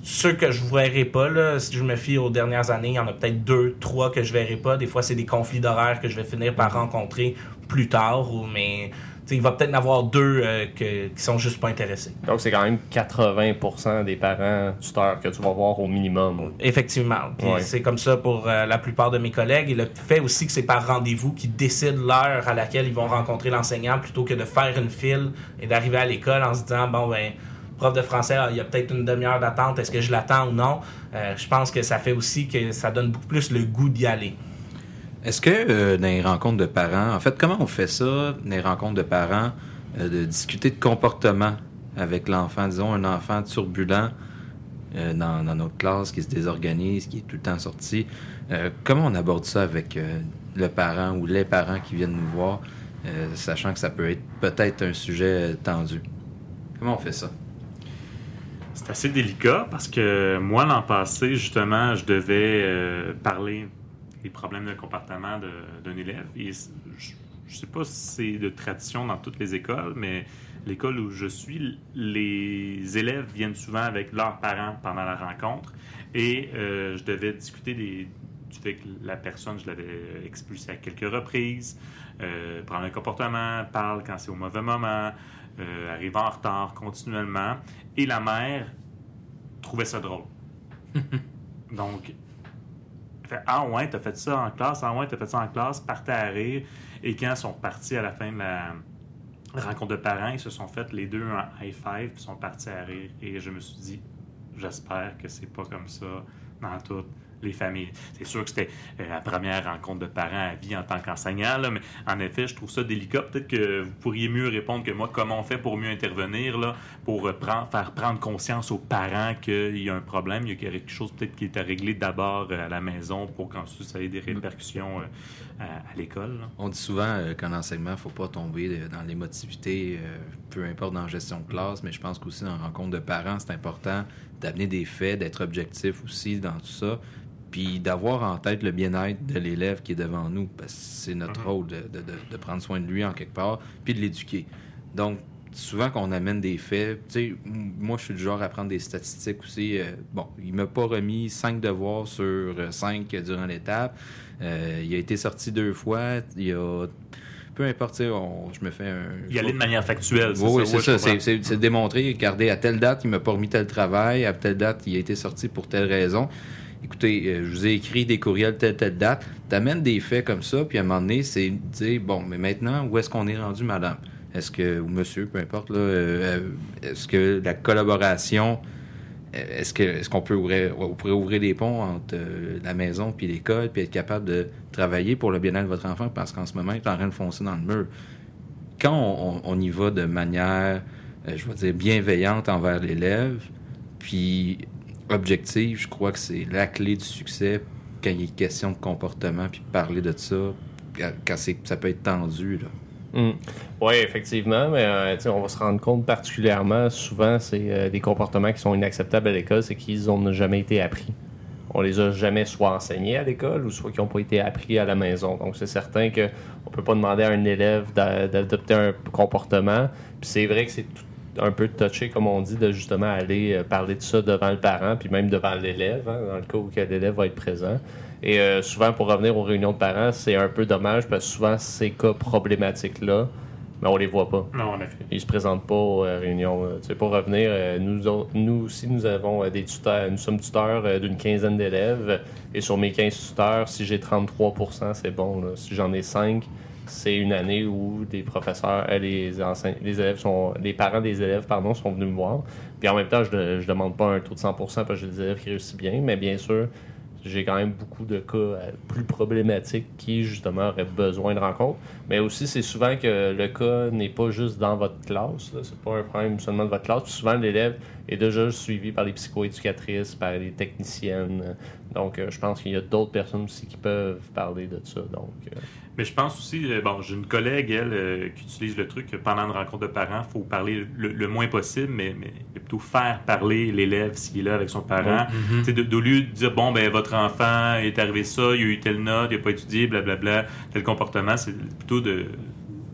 ceux que je verrai pas, là, si je me fie aux dernières années, il y en a peut-être deux, trois que je verrai pas. Des fois, c'est des conflits d'horaires que je vais finir par rencontrer plus tard. Ou, mais il va peut-être en avoir deux euh, que- qui sont juste pas intéressés. Donc, c'est quand même 80% des parents tuteurs que tu vas voir au minimum. Effectivement. Ouais. C'est comme ça pour euh, la plupart de mes collègues. Et le fait aussi que c'est par rendez-vous qu'ils décident l'heure à laquelle ils vont rencontrer l'enseignant plutôt que de faire une file et d'arriver à l'école en se disant, bon, ben, prof de français, ah, il y a peut-être une demi-heure d'attente, est-ce que je l'attends ou non? Euh, je pense que ça fait aussi que ça donne beaucoup plus le goût d'y aller. Est-ce que euh, dans les rencontres de parents, en fait, comment on fait ça, dans les rencontres de parents, euh, de discuter de comportement avec l'enfant, disons un enfant turbulent euh, dans, notre classe qui se désorganise, qui est tout le temps sorti. Comment on aborde ça avec le parent ou les parents qui viennent nous voir, sachant que ça peut être peut-être un sujet tendu? Comment on fait ça? C'est assez délicat parce que moi, l'an passé, justement, je devais parler des problèmes de comportement d'un élève. Et je ne sais pas si c'est de tradition dans toutes les écoles, mais l'école où je suis, les élèves viennent souvent avec leurs parents pendant la rencontre. Et euh, je devais discuter des, du fait que la personne, je l'avais expulsée à quelques reprises, euh, prendre un comportement, parle quand c'est au mauvais moment, euh, arrive en retard continuellement. Et la mère trouvait ça drôle. Donc, Ah ouais, t'as fait ça en classe, ah ouais, t'as fait ça en classe, partait à rire. Et quand ils sont partis à la fin de la rencontre de parents, ils se sont fait les deux un high five, puis sont partis à rire. Et je me suis dit J'espère que c'est pas comme ça dans toutes les familles. C'est sûr que c'était euh, la première rencontre de parents à vie en tant qu'enseignant, mais en effet, je trouve ça délicat. Peut-être que vous pourriez mieux répondre que moi comment on fait pour mieux intervenir, pour euh, faire prendre conscience aux parents qu'il y a un problème, il y a quelque chose peut-être qui est à régler d'abord euh, à la maison pour qu'ensuite ça ait des répercussions à, à l'école. On dit souvent qu'en enseignement, il ne faut pas tomber dans l'émotivité, peu importe dans la gestion de classe, mais je pense qu'aussi dans la rencontre de parents, c'est important d'amener des faits, d'être objectif aussi dans tout ça, puis d'avoir en tête le bien-être de l'élève qui est devant nous, parce que c'est notre Mhm. rôle de, de- prendre soin de lui en quelque part, puis de l'éduquer. Donc, souvent qu'on amène des faits, tu sais, moi je suis du genre à prendre des statistiques aussi. euh, bon, il m'a pas remis cinq devoirs sur 5 durant l'étape. Euh, il a été sorti deux fois. Il y a. Peu importe, tu sais, on- je me fais un. Y aller de manière factuelle, c'est Oui, oui, ça, c'est c'est- c'est démontré. Regardez, à telle date, il m'a pas remis tel travail. À telle date, il a été sorti pour telle raison. Écoutez, euh, je vous ai écrit des courriels telle, telle date. T'amènes des faits comme ça, puis à un moment donné, c'est dire, bon, mais maintenant, où est-ce qu'on est rendu, madame? Est-ce que, ou monsieur, peu importe, là, euh, est-ce que la collaboration, euh, est-ce que est-ce qu'on peut ouvrir, pourrait ouvrir des ponts entre la maison puis l'école, puis être capable de travailler pour le bien-être de votre enfant, parce qu'en ce moment, il est en train de foncer dans le mur? Quand on, on- y va de manière, je vais dire, bienveillante envers l'élève, puis objective, je crois que c'est la clé du succès quand il est question de comportement, puis parler de ça, quand ça peut être tendu. Mm. Oui, effectivement, mais euh, on va se rendre compte particulièrement, souvent, c'est euh, des comportements qui sont inacceptables à l'école, c'est qu'ils n'ont jamais été appris. On les a jamais soit enseignés à l'école ou soit qui n'ont pas été appris à la maison. Donc, c'est certain qu'on ne peut pas demander à un élève d'a- d'adopter un comportement. Puis c'est vrai que c'est tout- un peu touché, comme on dit, de justement aller euh, parler de ça devant le parent, puis même devant l'élève, hein, dans le cas où l'élève va être présent. Et euh, souvent, pour revenir aux réunions de parents, c'est un peu dommage parce que souvent, ces cas problématiques-là, mais on les voit pas. Non, en effet. Ils se présentent pas aux euh, réunions. euh, tu sais, pour revenir, euh, nous, nous aussi, nous avons des tuteurs. Nous sommes tuteurs d'une quinzaine d'élèves. Et sur mes 15 tuteurs, si j'ai 33% c'est bon. là. Si j'en ai 5, c'est une année où des professeurs, euh, les, les élèves sont, les parents des élèves, pardon, sont venus me voir. Puis en même temps, je, ne demande pas un taux de 100 parce que j'ai des élèves qui réussissent bien, mais bien sûr, j'ai quand même beaucoup de cas euh, plus problématiques qui, justement, auraient besoin de rencontres. Mais aussi, c'est souvent que le cas n'est pas juste dans votre classe. C'est pas un problème seulement de votre classe. Puis souvent, l'élève est déjà suivi par les psychoéducatrices, par les techniciennes. Donc, euh, je pense qu'il y a d'autres personnes aussi qui peuvent parler de ça. Donc, euh, Mais je pense aussi, euh, bon, j'ai une collègue, elle, euh, qui utilise le truc que pendant une rencontre de parents, il faut parler le, le moins possible, mais, mais plutôt faire parler l'élève s'il est là avec son parent. Tu sais, de- Au lieu de dire, bon, ben votre enfant est arrivé ça, il a eu telle note, il n'a pas étudié, blablabla, tel comportement, c'est plutôt de,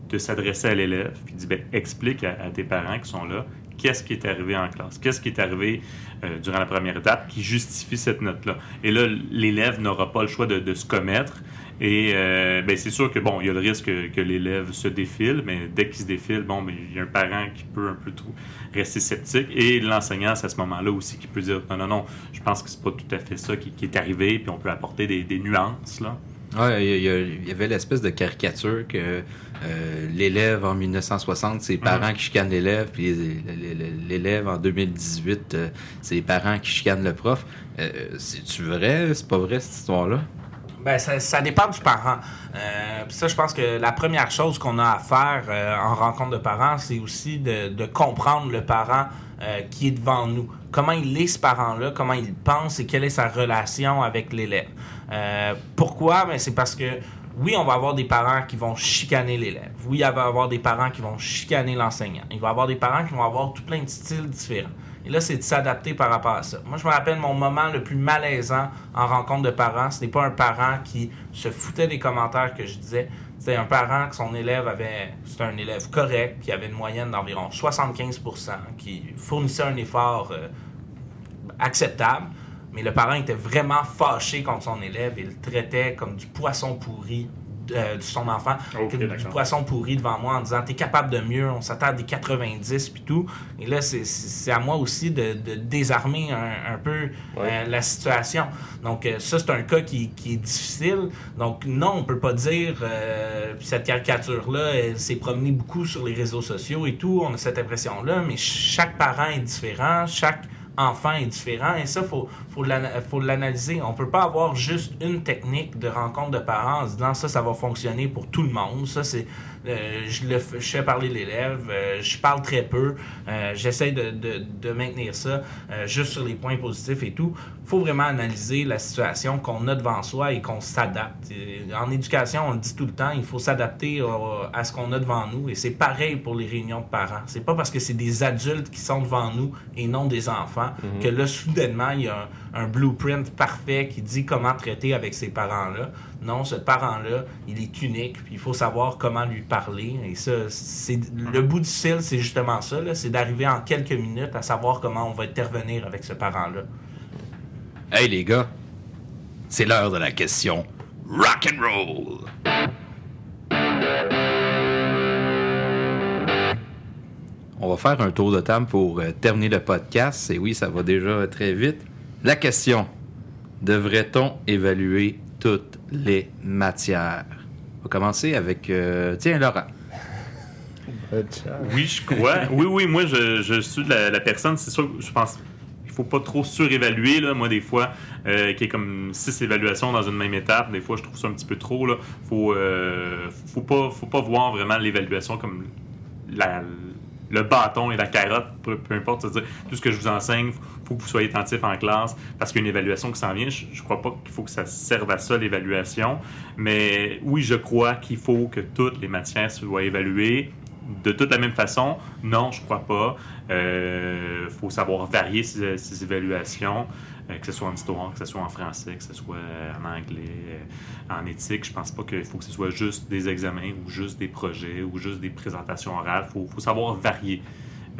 de s'adresser à l'élève, puis de dire, ben, explique à, à tes parents qui sont là, qu'est-ce qui est arrivé en classe, qu'est-ce qui est arrivé euh, durant la première étape qui justifie cette note-là. Et là, l'élève n'aura pas le choix de, de se commettre. Et euh, ben, c'est sûr que bon, il y a le risque que, que l'élève se défile, mais dès qu'il se défile, bon, ben, il y a un parent qui peut un peu trop rester sceptique. Et l'enseignant, c'est à ce moment-là aussi qui peut dire non, non, non, je pense que c'est pas tout à fait ça qui, qui est arrivé, puis on peut apporter des, des nuances là. Ouais, il y, avait l'espèce de caricature que euh, l'élève en 1960, c'est les parents qui chicanent l'élève, puis l'élève en 2018, euh, c'est les parents qui chicanent le prof. Euh, C'est-tu vrai? C'est pas vrai, cette histoire-là? Ben, ça, ça dépend du parent. Euh, ça, je pense que la première chose qu'on a à faire euh, en rencontre de parents, c'est aussi de, comprendre le parent euh, qui est devant nous. Comment il est ce parent-là, comment il pense? Et quelle est sa relation avec l'élève? Pourquoi? Ben, c'est parce que oui, on va avoir des parents qui vont chicaner l'élève. Oui, il va avoir des parents qui vont chicaner l'enseignant. Il va y avoir des parents qui vont avoir tout plein de styles différents. Et là, c'est de s'adapter par rapport à ça. Moi, je me rappelle mon moment le plus malaisant en rencontre de parents. Ce n'est pas un parent qui se foutait des commentaires que je disais. C'était un parent que son élève avait. C'était un élève correct, qui avait une moyenne d'environ 75% qui fournissait un effort euh, acceptable. Mais le parent était vraiment fâché contre son élève et le traitait comme du poisson pourri euh, de son enfant, Ok, comme du poisson pourri devant moi en disant T'es capable de mieux, on s'attend à des 90 puis tout. Et là, c'est- à moi aussi de, de désarmer un, un peu euh, la situation. Donc, euh, ça, c'est un cas qui, qui est difficile. Donc, non, on peut pas dire cette caricature-là, elle s'est promenée beaucoup sur les réseaux sociaux et tout. On a cette impression-là, mais chaque parent est différent, chaque enfant est différent et ça, faut, faut faut l'analyser. On peut pas avoir juste une technique de rencontre de parents en disant ça, ça va fonctionner pour tout le monde. Ça, c'est euh, je, le, f- je fais parler l'élève, euh, je parle très peu, euh, j'essaie de, de, de maintenir ça juste sur les points positifs et tout. faut vraiment analyser la situation qu'on a devant soi et qu'on s'adapte. En éducation, on le dit tout le temps, il faut s'adapter à ce qu'on a devant nous et c'est pareil pour les réunions de parents. C'est pas parce que c'est des adultes qui sont devant nous et non des enfants que là, soudainement, il y a un, un blueprint parfait qui dit comment traiter avec ces parents-là. Non, ce parent-là, il est unique, puis il faut savoir comment lui parler. Et ça, c'est le bout du fil, c'est justement ça, c'est d'arriver en quelques minutes à savoir comment on va intervenir avec ce parent-là. Hey les gars, c'est l'heure de la question rock and roll. On va faire un tour de table pour euh, terminer le podcast. Et oui, ça va déjà très vite. La question devrait-on évaluer toutes les matières On va commencer avec euh, tiens Laurent. Oui, je crois. oui, oui, moi, je, suis la, personne. C'est sûr, je pense il faut pas trop surévaluer. Là. Moi, des fois, euh, qu'il y ait comme six évaluations dans une même étape, des fois, je trouve ça un petit peu trop. Là. Faut, euh, faut, pas, faut pas voir vraiment l'évaluation comme le bâton et la carotte, peu importe, c'est-à-dire tout ce que je vous enseigne, faut que vous soyez attentif en classe parce qu'il y a une évaluation qui s'en vient. Je, je crois pas qu'il faut que ça serve à ça, l'évaluation. Mais oui, je crois qu'il faut que toutes les matières soient évaluées de toute la même façon. Non, je crois pas. Il faut savoir varier ces, évaluations, euh, que ce soit en histoire, que ce soit en français, que ce soit en anglais, euh, en éthique. Je pense pas qu'il faut que ce soit juste des examens ou juste des projets ou juste des présentations orales. Il faut, savoir varier.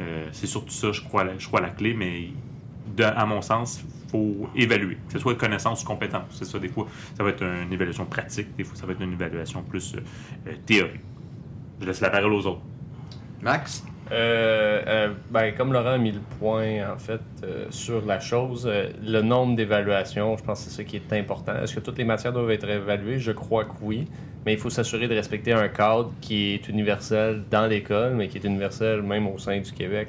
Euh, c'est surtout ça, je crois, je crois, la clé, mais à mon sens, faut évaluer, que ce soit connaissance ou compétence. C'est ça, des fois, ça va être une évaluation pratique, des fois, ça va être une évaluation plus euh, euh, théorique. Je laisse la parole aux autres. Max? Euh, euh, ben, comme Laurent a mis le point, en fait, euh, sur la chose, euh, le nombre d'évaluations, je pense que c'est ça qui est important. Est-ce que toutes les matières doivent être évaluées? Je crois que oui. Mais il faut s'assurer de respecter un cadre qui est universel dans l'école, mais qui est universel même au sein du Québec.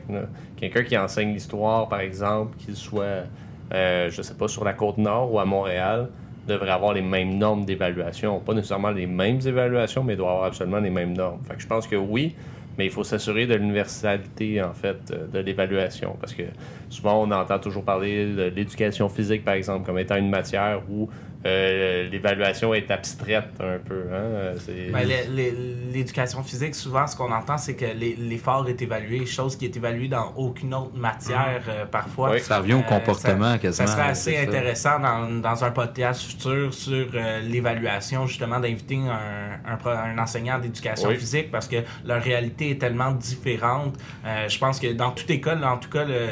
Quelqu'un qui enseigne l'histoire, par exemple, qu'il soit, je sais pas, sur la côte nord ou à Montréal, devrait avoir les mêmes normes d'évaluation. Pas nécessairement les mêmes évaluations, mais doit avoir absolument les mêmes normes. Fait que je pense que oui, mais il faut s'assurer de l'universalité, en fait, euh, de l'évaluation. Parce que souvent, on entend toujours parler de l'éducation physique, par exemple, comme étant une matière où euh, l'évaluation est abstraite un peu. Hein? C'est- Ben, l'é- l'é- L'éducation physique, souvent, ce qu'on entend, c'est que l'effort est évalué, chose qui est évaluée dans aucune autre matière euh, parfois. Oui. Ça revient au Euh, comportement ça, quasiment. Ça serait assez intéressant dans, dans un podcast futur sur euh, l'évaluation, justement, d'inviter un, un, enseignant d'éducation Oui. physique parce que leur réalité est tellement différente. Euh, je pense que dans toute école, en tout cas, le-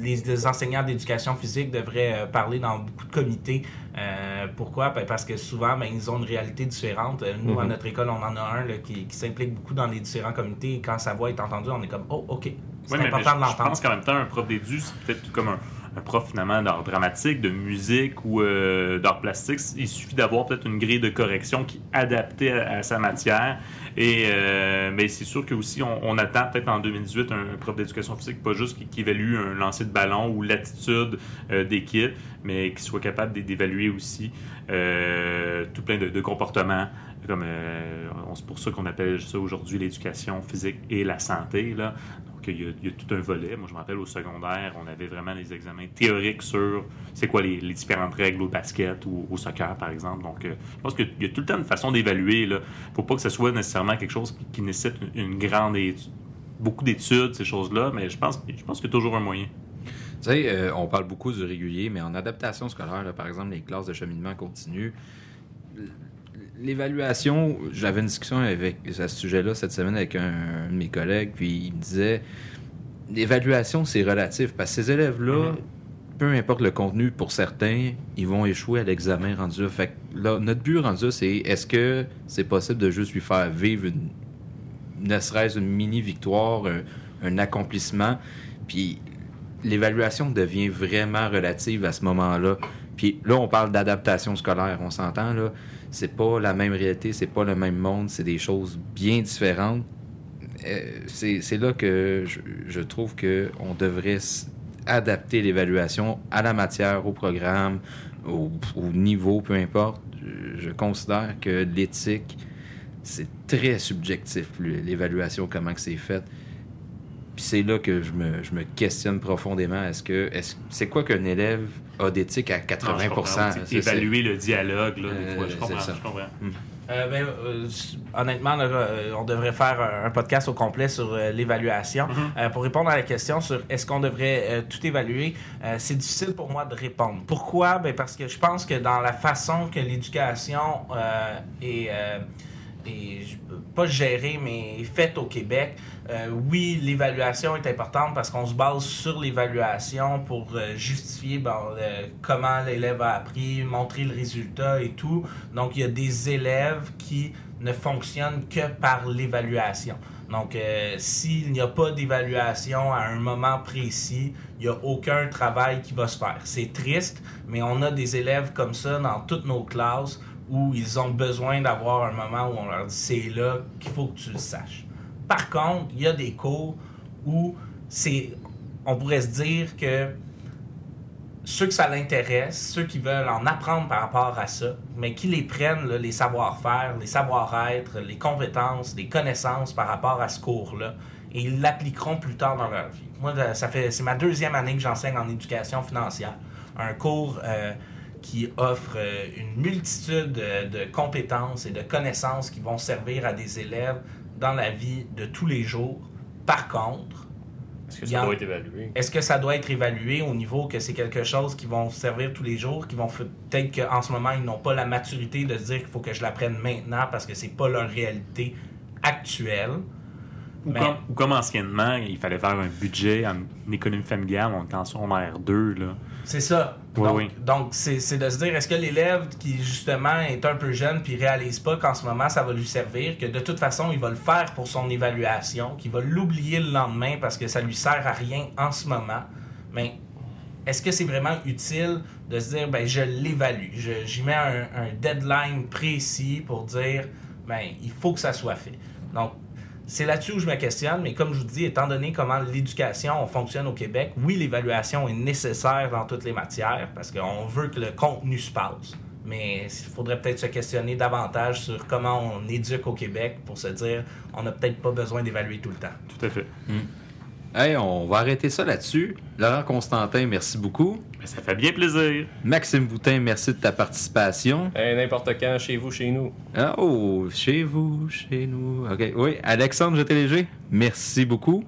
les, les enseignants d'éducation physique devraient euh, parler dans beaucoup de comités. Euh, pourquoi? Ben, parce que souvent, ben, ils ont une réalité différente. Euh, Nous, à Mhm. notre école, on en a un là, qui, qui s'implique beaucoup dans les différents comités. Et quand sa voix est entendue, on est comme, oh, OK. C'est Oui, mais, mais important je, de je l'entendre. pense qu'en même temps, un prof d'édu, c'est peut-être comme un prof finalement d'art dramatique, de musique ou euh, d'art plastique. Il suffit d'avoir peut-être une grille de correction qui est adaptée à, sa matière. Et euh, mais c'est sûr que aussi on, attend peut-être en 2018 un, un prof d'éducation physique, pas juste qui, évalue un lancer de ballon ou l'attitude euh, d'équipe, mais qui soit capable d'é- d'évaluer aussi euh, tout plein de comportements. Comme, euh, c'est pour ça qu'on appelle ça aujourd'hui l'éducation physique et la santé. Là. Donc, il y, a, tout un volet. Moi, je me rappelle au secondaire, on avait vraiment des examens théoriques sur c'est quoi les, les différentes règles au basket ou au soccer, par exemple. Donc, euh, je pense qu'il y a tout le temps une façon d'évaluer. Il ne faut pas que ce soit nécessairement quelque chose qui, nécessite une, grande beaucoup d'études, ces choses-là, mais je pense, je pense qu'il y a toujours un moyen. Tu sais, euh, on parle beaucoup du régulier, mais en adaptation scolaire, par exemple, les classes de cheminement continu, l'évaluation, j'avais une discussion avec, à ce sujet-là cette semaine avec un, un de mes collègues, puis il me disait l'évaluation, c'est relatif, parce que ces élèves-là, Mhm. peu importe le contenu, pour certains, ils vont échouer à l'examen rendu. Fait que là, notre but rendu c'est est-ce que c'est possible de juste lui faire vivre une, ne serait-ce une mini-victoire, un, un accomplissement, puis l'évaluation devient vraiment relative à ce moment-là. Puis là, on parle d'adaptation scolaire, on s'entend, là. C'est pas la même réalité, c'est pas le même monde, c'est des choses bien différentes. Euh, c'est là que je, je trouve qu'on devrait adapter l'évaluation à la matière, au programme, au, au niveau, peu importe. Je, considère que l'éthique, c'est très subjectif, l'évaluation, comment que c'est fait. Puis c'est là que je me, je me questionne profondément. Est-ce que est-ce- c'est quoi qu'un élève a d'éthique à 80 Non, C'est Évaluer le dialogue, là, des Euh, fois. Je c'est comprends. ça. Je comprends. Euh, ben, euh, honnêtement, là, euh, on devrait faire un, un podcast au complet sur euh, l'évaluation. Euh, pour répondre à la question sur est-ce qu'on devrait euh, tout évaluer, euh, c'est difficile pour moi de répondre. Pourquoi? Ben, parce que je pense que dans la façon que l'éducation euh, est, euh, est, pas gérée, mais faite au Québec, euh, oui, l'évaluation est importante parce qu'on se base sur l'évaluation pour euh, justifier euh, comment l'élève a appris, montrer le résultat et tout. Donc, il y a des élèves qui ne fonctionnent que par l'évaluation. Donc, s'il n'y a pas d'évaluation à un moment précis, il n'y a aucun travail qui va se faire. C'est triste, mais on a des élèves comme ça dans toutes nos classes où ils ont besoin d'avoir un moment où on leur dit c'est là qu'il faut que tu le saches. Par contre, il y a des cours où c'est, on pourrait se dire que ceux que ça l'intéresse, ceux qui veulent en apprendre par rapport à ça, mais qui les prennent, les savoir-faire, les savoir-être, les compétences, les connaissances par rapport à ce cours-là, et ils l'appliqueront plus tard dans leur vie. Moi, ça fait c'est ma deuxième année que j'enseigne en éducation financière, un cours euh, qui offre euh, une multitude de, de compétences et de connaissances qui vont servir à des élèves dans la vie de tous les jours. Par contre, Est-ce que ça en- doit être évalué? est-ce que ça doit être évalué au niveau que c'est quelque chose qui vont servir tous les jours, qui vont peut-être qu'en ce moment ils n'ont pas la maturité de se dire qu'il faut que je l'apprenne maintenant parce que c'est pas leur réalité actuelle? Ou, comme, ou comme anciennement, il fallait faire un budget en économie familiale, on était en secondaire 2, là. C'est ça. Oui, donc, oui. donc c'est de se dire est-ce que l'élève qui justement est un peu jeune puis réalise pas qu'en ce moment ça va lui servir, que de toute façon il va le faire pour son évaluation, qu'il va l'oublier le lendemain parce que ça lui sert à rien en ce moment. Mais est-ce que c'est vraiment utile de se dire ben je l'évalue, Je- j'y mets un, un deadline précis pour dire ben il faut que ça soit fait. Donc c'est là-dessus où je me questionne, mais comme je vous dis, étant donné comment l'éducation fonctionne au Québec, oui, l'évaluation est nécessaire dans toutes les matières parce qu'on veut que le contenu se passe. Mais il faudrait peut-être se questionner davantage sur comment on éduque au Québec pour se dire on n'a peut-être pas besoin d'évaluer tout le temps. Tout à fait. Hey, on va arrêter ça là-dessus. Laurent Constantin, merci beaucoup. Mais ça fait bien plaisir. Maxime Boutin, merci de ta participation. Eh, N'importe quand, chez vous, chez nous. Ah, oh, chez vous, chez nous. OK. Oui, Alexandre Jeté-Léger, merci beaucoup.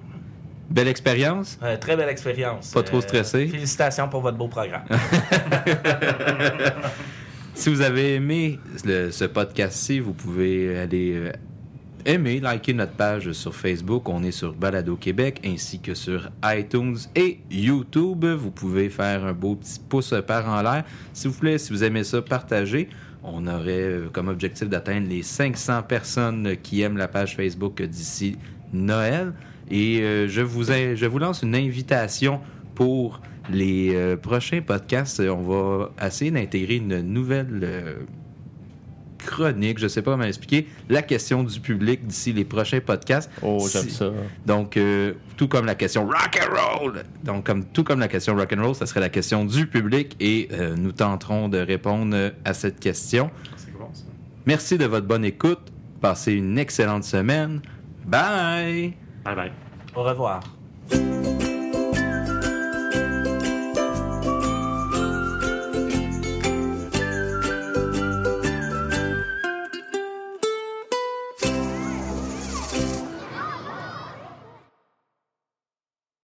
Belle expérience. Euh, très belle expérience. Pas trop stressé? félicitations pour votre beau programme. Si vous avez aimé le- ce podcast-ci, vous pouvez aller euh, aimer, liker notre page sur Facebook. On est sur Balado Québec ainsi que sur iTunes et YouTube. Vous pouvez faire un beau petit pouce par en l'air. S'il vous plaît, si vous aimez ça, partagez. On aurait comme objectif d'atteindre les 500 personnes qui aiment la page Facebook d'ici Noël. Et euh, je, vous ai- je vous lance une invitation pour les euh, prochains podcasts. On va essayer d'intégrer une nouvelle euh, chronique, je sais pas comment expliquer, la question du public d'ici les prochains podcasts. Oh, j'aime ça. Donc, euh, tout comme la question rock and roll. Donc, comme tout comme la question rock and roll, ça serait la question du public et euh, nous tenterons de répondre à cette question. C'est bon, ça. Merci de votre bonne écoute. Passez une excellente semaine. Bye. Bye bye. Au revoir.